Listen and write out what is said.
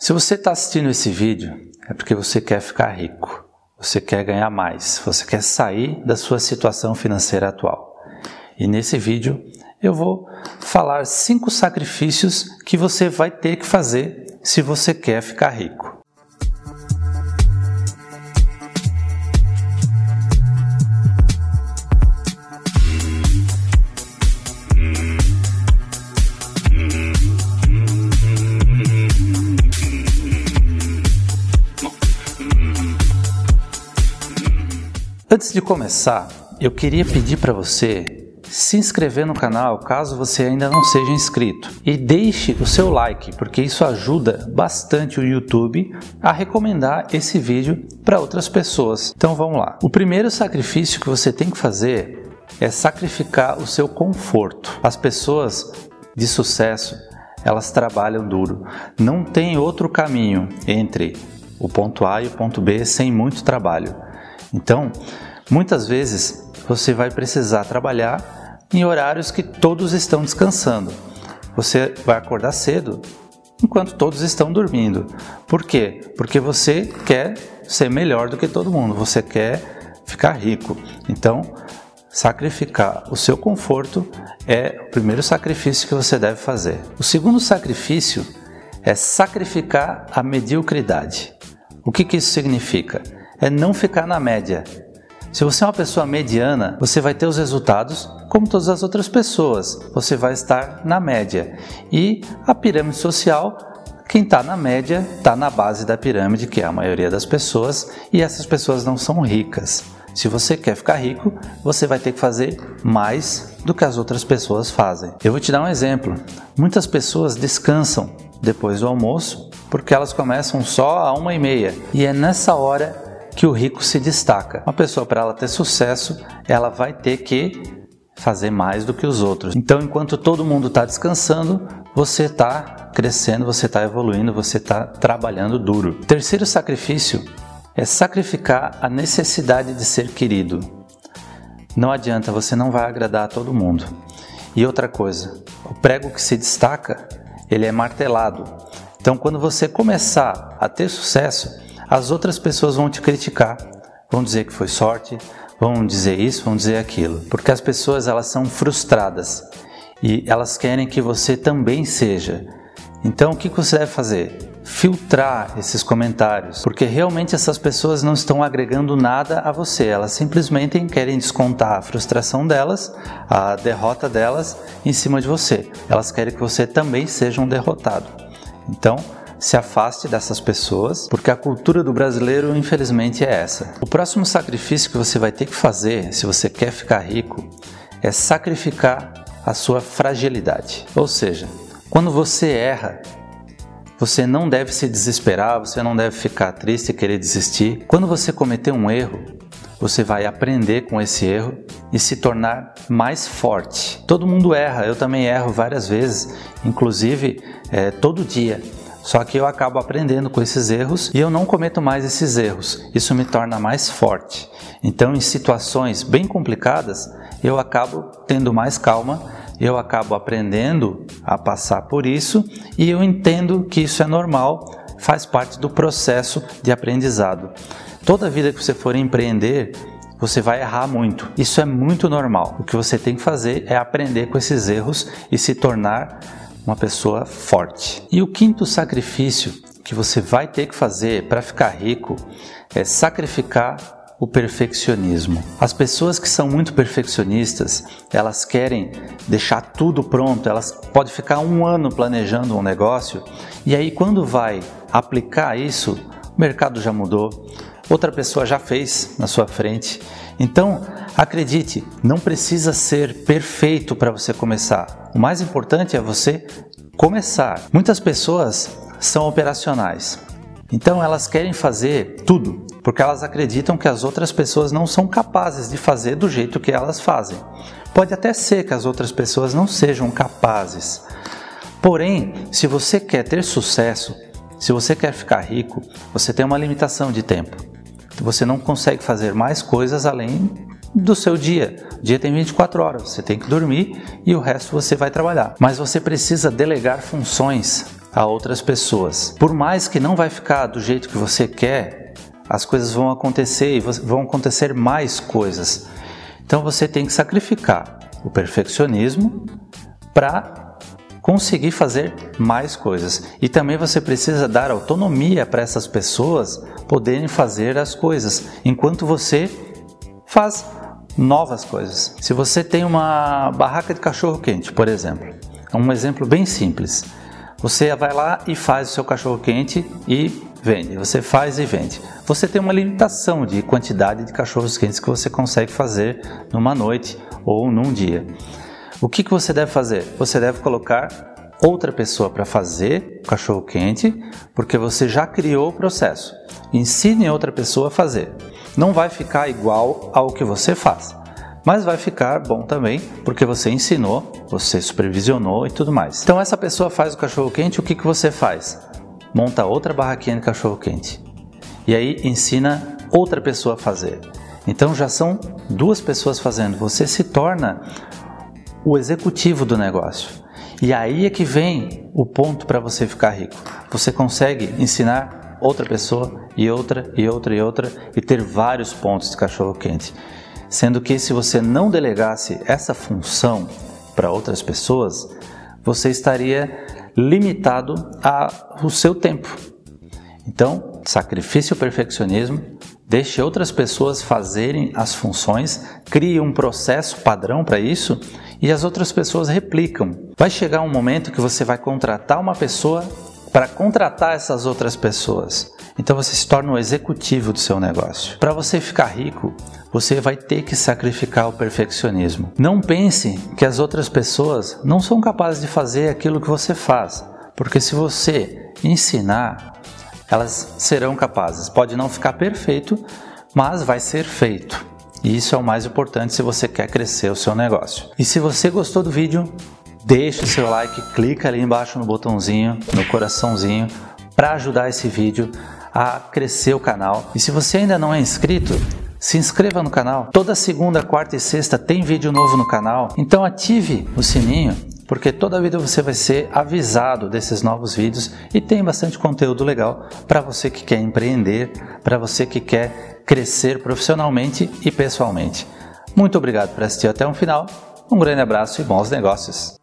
Se você está assistindo esse vídeo, é porque você quer ficar rico, você quer ganhar mais, você quer sair da sua situação financeira atual. E nesse vídeo eu vou falar cinco sacrifícios que você vai ter que fazer se você quer ficar rico. Antes de começar, eu queria pedir para você se inscrever no canal caso você ainda não seja inscrito e deixe o seu like, porque isso ajuda bastante o YouTube a recomendar esse vídeo para outras pessoas. Então vamos lá. O primeiro sacrifício que você tem que fazer é sacrificar o seu conforto. As pessoas de sucesso, elas trabalham duro. Não tem outro caminho entre o ponto A e o ponto B sem muito trabalho. Então, muitas vezes você vai precisar trabalhar em horários que todos estão descansando. Você vai acordar cedo enquanto todos estão dormindo. Por quê? Porque você quer ser melhor do que todo mundo, você quer ficar rico. Então, sacrificar o seu conforto é o primeiro sacrifício que você deve fazer. O segundo sacrifício é sacrificar a mediocridade. O que, que isso significa? É não ficar na média. Se você é uma pessoa mediana, você vai ter os resultados como todas as outras pessoas. Você vai estar na média. E a pirâmide social, quem está na média está na base da pirâmide, que é a maioria das pessoas, e essas pessoas não são ricas. Se você quer ficar rico, você vai ter que fazer mais do que as outras pessoas fazem. Eu vou te dar um exemplo. Muitas pessoas descansam depois do almoço porque elas começam só a uma e meia e é nessa hora que o rico se destaca. Uma pessoa, para ela ter sucesso, ela vai ter que fazer mais do que os outros. Então, enquanto todo mundo está descansando, você está crescendo, você está evoluindo, você está trabalhando duro. terceiro sacrifício é sacrificar a necessidade de ser querido. Não adianta, você não vai agradar a todo mundo. E outra coisa, o prego que se destaca, ele é martelado. Então, quando você começar a ter sucesso, as outras pessoas vão te criticar, vão dizer que foi sorte, vão dizer isso, vão dizer aquilo, porque as pessoas elas são frustradas e elas querem que você também seja. Então o que você deve fazer? Filtrar esses comentários, porque realmente essas pessoas não estão agregando nada a você, elas simplesmente querem descontar a frustração delas, a derrota delas em cima de você. Elas querem que você também seja um derrotado. Então, se afaste dessas pessoas, porque a cultura do brasileiro, infelizmente, é essa. O próximo sacrifício que você vai ter que fazer, se você quer ficar rico, é sacrificar a sua fragilidade. Ou seja, quando você erra, você não deve se desesperar, você não deve ficar triste e querer desistir. Quando você cometer um erro, você vai aprender com esse erro e se tornar mais forte. Todo mundo erra, eu também erro várias vezes, inclusive é, todo dia. Só que eu acabo aprendendo com esses erros e eu não cometo mais esses erros. Isso me torna mais forte. Então, em situações bem complicadas, eu acabo tendo mais calma, eu acabo aprendendo a passar por isso e eu entendo que isso é normal, faz parte do processo de aprendizado. Toda vida que você for empreender, você vai errar muito. Isso é muito normal. O que você tem que fazer é aprender com esses erros e se tornar uma pessoa forte. E o quinto sacrifício que você vai ter que fazer para ficar rico é sacrificar o perfeccionismo. As pessoas que são muito perfeccionistas, elas querem deixar tudo pronto, elas podem ficar um ano planejando um negócio e aí quando vai aplicar isso, o mercado já mudou, outra pessoa já fez na sua frente. Então, acredite, não precisa ser perfeito para você começar. O mais importante é você começar. Muitas pessoas são operacionais. Então elas querem fazer tudo, porque elas acreditam que as outras pessoas não são capazes de fazer do jeito que elas fazem. Pode até ser que as outras pessoas não sejam capazes. Porém, se você quer ter sucesso, se você quer ficar rico, você tem uma limitação de tempo. Você não consegue fazer mais coisas além do seu dia. O dia tem 24 horas, você tem que dormir e o resto você vai trabalhar. Mas você precisa delegar funções a outras pessoas. Por mais que não vai ficar do jeito que você quer, as coisas vão acontecer e vão acontecer mais coisas. Então você tem que sacrificar o perfeccionismo para conseguir fazer mais coisas. E também você precisa dar autonomia para essas pessoas poderem fazer as coisas, enquanto você faz novas coisas. Se você tem uma barraca de cachorro quente, por exemplo, é um exemplo bem simples. Você vai lá e faz o seu cachorro quente e vende. Você faz e vende. Você tem uma limitação de quantidade de cachorros quentes que você consegue fazer numa noite ou num dia. O que, que você deve fazer? Você deve colocar outra pessoa para fazer o cachorro quente, porque você já criou o processo. Ensine outra pessoa a fazer. Não vai ficar igual ao que você faz, mas vai ficar bom também, porque você ensinou, você supervisionou e tudo mais. Então essa pessoa faz o cachorro quente, o que, que você faz? Monta outra barraquinha de cachorro quente. E aí ensina outra pessoa a fazer. Então já são duas pessoas fazendo. Você se torna o executivo do negócio. E aí é que vem o ponto para você ficar rico. Você consegue ensinar outra pessoa e outra e outra e outra e ter vários pontos de cachorro quente. Sendo que se você não delegasse essa função para outras pessoas, você estaria limitado ao seu tempo. Então, sacrifício o perfeccionismo, deixe outras pessoas fazerem as funções, crie um processo padrão para isso e as outras pessoas replicam. Vai chegar um momento que você vai contratar uma pessoa para contratar essas outras pessoas. Então você se torna o executivo do seu negócio. Para você ficar rico, você vai ter que sacrificar o perfeccionismo. Não pense que as outras pessoas não são capazes de fazer aquilo que você faz, porque se você ensinar, elas serão capazes. Pode não ficar perfeito, mas vai ser feito. E isso é o mais importante se você quer crescer o seu negócio. E se você gostou do vídeo, deixe o seu like, clica ali embaixo no botãozinho, no coraçãozinho, para ajudar esse vídeo a crescer o canal. E se você ainda não é inscrito, se inscreva no canal. Toda segunda, quarta e sexta tem vídeo novo no canal. Então ative o sininho, porque toda vida você vai ser avisado desses novos vídeos e tem bastante conteúdo legal para você que quer empreender, para você que quer crescer profissionalmente e pessoalmente. Muito obrigado por assistir até o final. Um grande abraço e bons negócios.